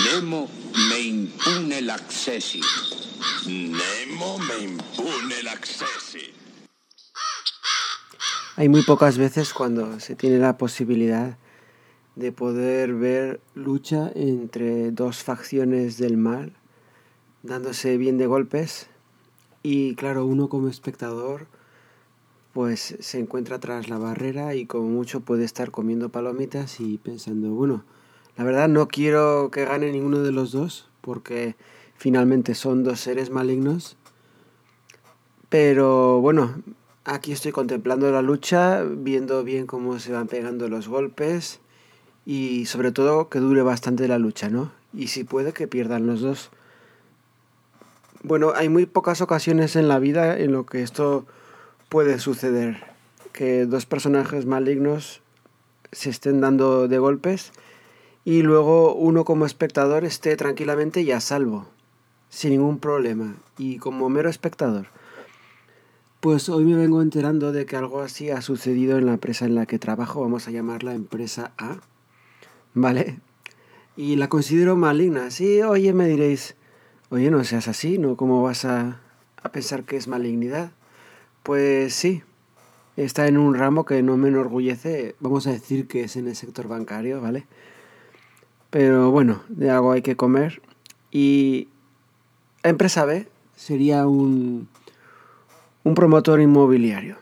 Nemo me impune l'accessi. Nemo me impune l'accessi. Hay muy pocas veces cuando se tiene la posibilidad de poder ver lucha entre dos facciones del mal, dándose bien de golpes. Y claro, uno como espectador, pues se encuentra tras la barrera y como mucho puede estar comiendo palomitas y pensando, bueno, la verdad no quiero que gane ninguno de los dos, porque finalmente son dos seres malignos. Pero bueno, aquí estoy contemplando la lucha, viendo bien cómo se van pegando los golpes y sobre todo que dure bastante la lucha, ¿no? Y si puede que pierdan los dos. Bueno, hay muy pocas ocasiones en la vida en lo que esto puede suceder, que dos personajes malignos se estén dando de golpes y luego uno como espectador esté tranquilamente y a salvo, sin ningún problema, y como mero espectador. Pues hoy me vengo enterando de que algo así ha sucedido en la empresa en la que trabajo, vamos a llamarla empresa A. ¿vale? Y la considero maligna. Sí, oye, me diréis, oye, no seas así, ¿no? ¿Cómo vas a, a pensar que es malignidad? Pues sí, está en un ramo que no me enorgullece, vamos a decir que es en el sector bancario, ¿vale? Pero bueno, de algo hay que comer. Y empresa B sería un, un promotor inmobiliario.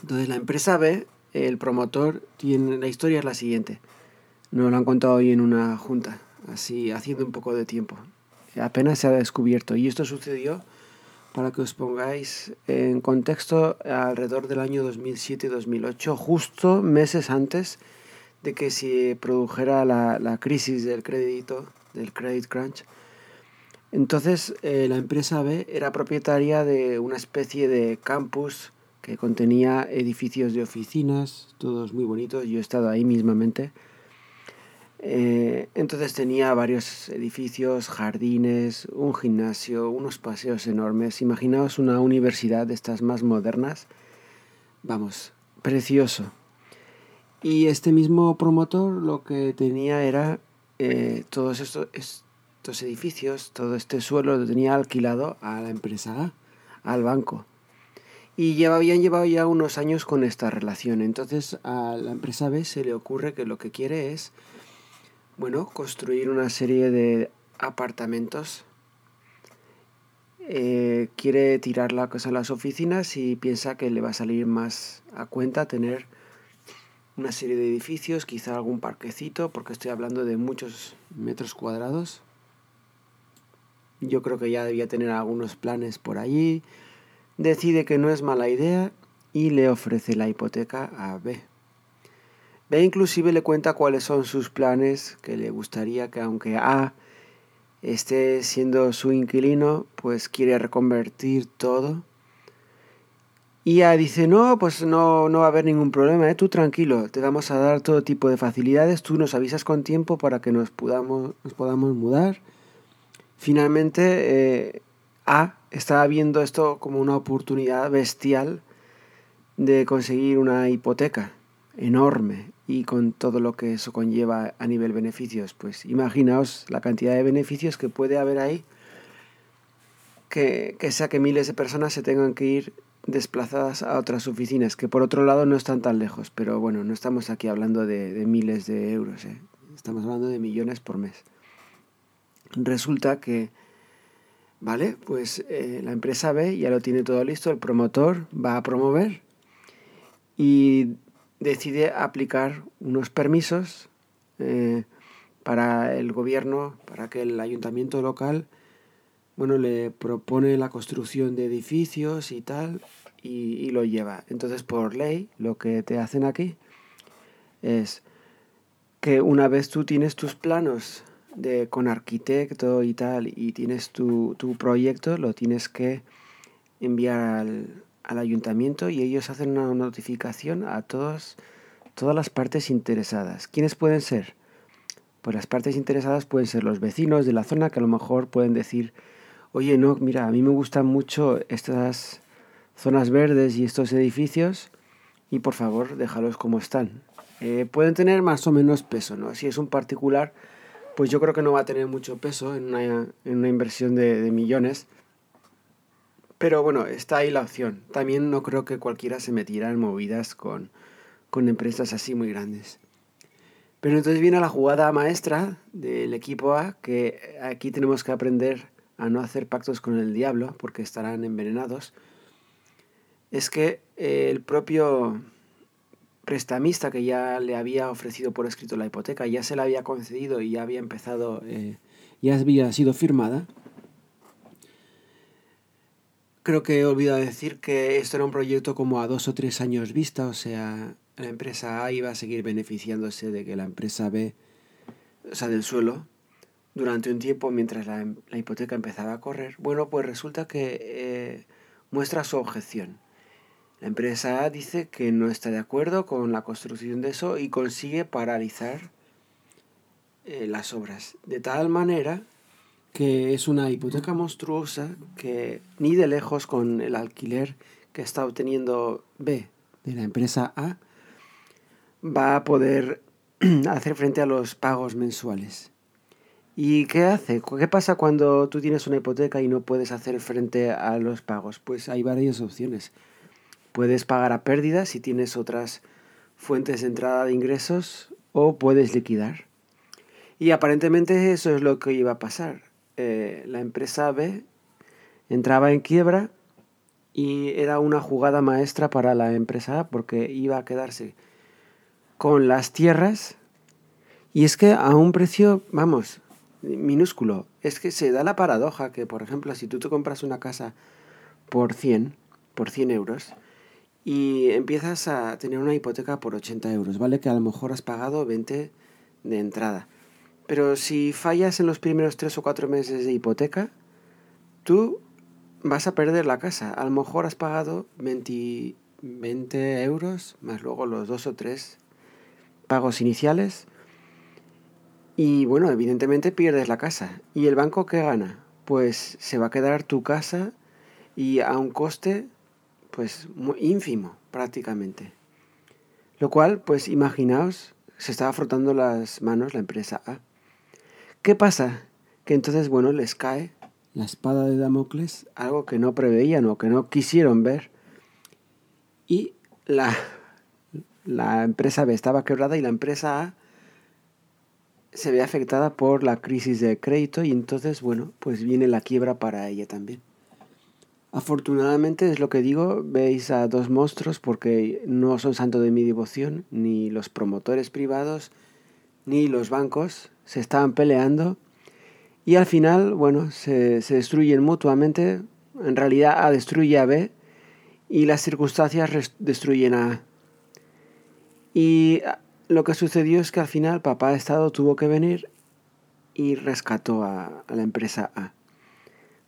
Entonces la empresa B, el promotor, tiene, la historia es la siguiente. Nos lo han contado hoy en una junta, así haciendo un poco de tiempo. Apenas se ha descubierto. Y esto sucedió, para que os pongáis en contexto, alrededor del año 2007-2008, justo meses antes de que se produjera la, la crisis del crédito, del credit crunch. Entonces, eh, la empresa B era propietaria de una especie de campus que contenía edificios de oficinas, todos muy bonitos. Yo he estado ahí mismamente eh, entonces tenía varios edificios, jardines, un gimnasio, unos paseos enormes. Imaginaos una universidad de estas más modernas. Vamos, precioso. Y este mismo promotor lo que tenía era eh, todos estos, estos edificios, todo este suelo lo tenía alquilado a la empresa A, al banco. Y lleva, habían llevado ya unos años con esta relación. Entonces a la empresa B se le ocurre que lo que quiere es bueno, construir una serie de apartamentos. Eh, quiere tirar la cosa a las oficinas y piensa que le va a salir más a cuenta tener una serie de edificios, quizá algún parquecito, porque estoy hablando de muchos metros cuadrados. Yo creo que ya debía tener algunos planes por allí. Decide que no es mala idea y le ofrece la hipoteca a B. B inclusive le cuenta cuáles son sus planes, que le gustaría que aunque A esté siendo su inquilino, pues quiere reconvertir todo. Y A dice, no, pues no, no va a haber ningún problema, ¿eh? tú tranquilo, te vamos a dar todo tipo de facilidades, tú nos avisas con tiempo para que nos podamos, nos podamos mudar. Finalmente, eh, A estaba viendo esto como una oportunidad bestial de conseguir una hipoteca enorme y con todo lo que eso conlleva a nivel beneficios. Pues imaginaos la cantidad de beneficios que puede haber ahí, que, que sea que miles de personas se tengan que ir desplazadas a otras oficinas, que por otro lado no están tan lejos, pero bueno, no estamos aquí hablando de, miles de euros, ¿eh? estamos hablando de millones por mes. Resulta que, vale, pues eh, la empresa B ya lo tiene todo listo, el promotor va a promover y decide aplicar unos permisos eh, para el gobierno, para que el ayuntamiento local, bueno, le propone la construcción de edificios y tal, y, lo lleva. Entonces, por ley, lo que te hacen aquí es que una vez tú tienes tus planos de, con arquitecto y tal, y tienes tu, tu proyecto, lo tienes que enviar al, al ayuntamiento y ellos hacen una notificación a todos, todas las partes interesadas. ¿Quiénes pueden ser? Pues las partes interesadas pueden ser los vecinos de la zona que a lo mejor pueden decir, oye, no, mira, a mí me gustan mucho estas zonas verdes y estos edificios y por favor déjalos como están. Eh, pueden tener más o menos peso, ¿no? Si es un particular, pues yo creo que no va a tener mucho peso en una, en una inversión de, de millones. Pero bueno, está ahí la opción. También no creo que cualquiera se metiera en movidas con, con empresas así muy grandes. Pero entonces viene la jugada maestra del equipo A, que aquí tenemos que aprender a no hacer pactos con el diablo, porque estarán envenenados. Es que el propio prestamista que ya le había ofrecido por escrito la hipoteca, ya se la había concedido y ya había empezado, eh, ya había sido firmada. Creo que he olvidado decir que esto era un proyecto como a dos o tres años vista, o sea, la empresa A iba a seguir beneficiándose de que la empresa B, o sea, del suelo, durante un tiempo mientras la, la hipoteca empezaba a correr. Bueno, pues resulta que eh, muestra su objeción. La empresa A dice que no está de acuerdo con la construcción de eso y consigue paralizar eh, las obras. De tal manera que es una hipoteca monstruosa que ni de lejos con el alquiler que está obteniendo B de la empresa A va a poder hacer frente a los pagos mensuales. ¿Y qué hace? ¿Qué pasa cuando tú tienes una hipoteca y no puedes hacer frente a los pagos? Pues hay varias opciones. Puedes pagar a pérdidas si tienes otras fuentes de entrada de ingresos o puedes liquidar. Y aparentemente eso es lo que iba a pasar. Eh, la empresa B entraba en quiebra y era una jugada maestra para la empresa A porque iba a quedarse con las tierras y es que a un precio, vamos, minúsculo. Es que se da la paradoja que, por ejemplo, si tú te compras una casa por 100, por 100 euros, y empiezas a tener una hipoteca por 80 euros, ¿vale? Que a lo mejor has pagado 20 de entrada. Pero si fallas en los primeros 3 o 4 meses de hipoteca, tú vas a perder la casa. A lo mejor has pagado 20, 20 euros, más luego los 2 o 3 pagos iniciales y bueno, evidentemente pierdes la casa. ¿Y el banco qué gana? Pues se va a quedar tu casa y a un coste pues muy ínfimo prácticamente. Lo cual, pues imaginaos, se estaba frotando las manos la empresa A. ¿Qué pasa? Que entonces, bueno, les cae la espada de Damocles, algo que no preveían o que no quisieron ver. Y la la empresa B estaba quebrada y la empresa A se ve afectada por la crisis de crédito y entonces, bueno, pues viene la quiebra para ella también. Afortunadamente es lo que digo, veis a dos monstruos porque no son santo de mi devoción, ni los promotores privados, ni los bancos se estaban peleando y al final, bueno, se, se destruyen mutuamente, en realidad A destruye a B y las circunstancias destruyen a A. Y lo que sucedió es que al final papá Estado tuvo que venir y rescató a, la empresa A.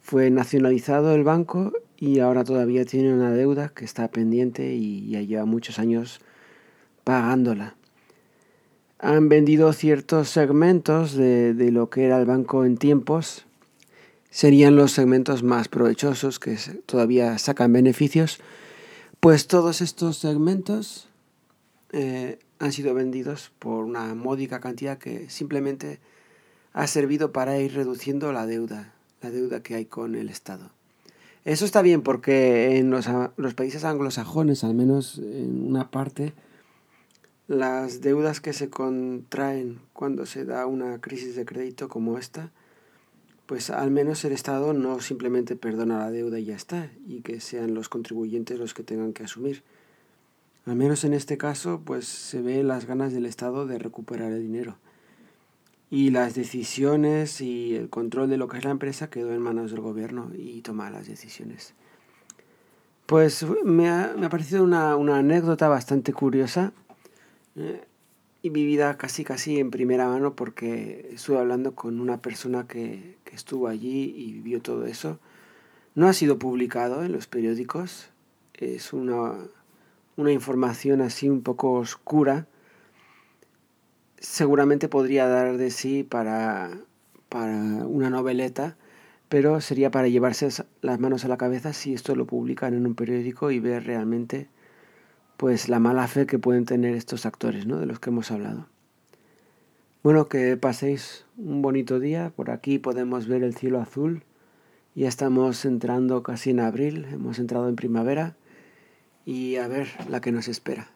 Fue nacionalizado el banco y ahora todavía tiene una deuda que está pendiente y ya lleva muchos años pagándola. Han vendido ciertos segmentos de, de lo que era el banco en tiempos. Serían los segmentos más provechosos que todavía sacan beneficios. Pues todos estos segmentos eh, han sido vendidos por una módica cantidad que simplemente ha servido para ir reduciendo la deuda, la deuda que hay con el Estado. Eso está bien porque en los, países anglosajones, al menos en una parte, las deudas que se contraen cuando se da una crisis de crédito como esta, pues al menos el Estado no simplemente perdona la deuda y ya está, y que sean los contribuyentes los que tengan que asumir. Al menos en este caso, pues se ve las ganas del Estado de recuperar el dinero. Y las decisiones y el control de lo que es la empresa quedó en manos del gobierno y toma las decisiones. Pues me ha, me ha parecido una, una, anécdota bastante curiosa eh, y vivida casi casi en primera mano porque estuve hablando con una persona que, que estuvo allí y vivió todo eso. No ha sido publicado en los periódicos, es una una información así un poco oscura, seguramente podría dar de sí para, para una noveleta, pero sería para llevarse las manos a la cabeza si esto lo publican en un periódico y ver realmente pues la mala fe que pueden tener estos actores, ¿no? de los que hemos hablado. Bueno, que paséis un bonito día. Por aquí podemos ver el cielo azul. Ya estamos entrando casi en abril, hemos entrado en primavera y a ver la que nos espera.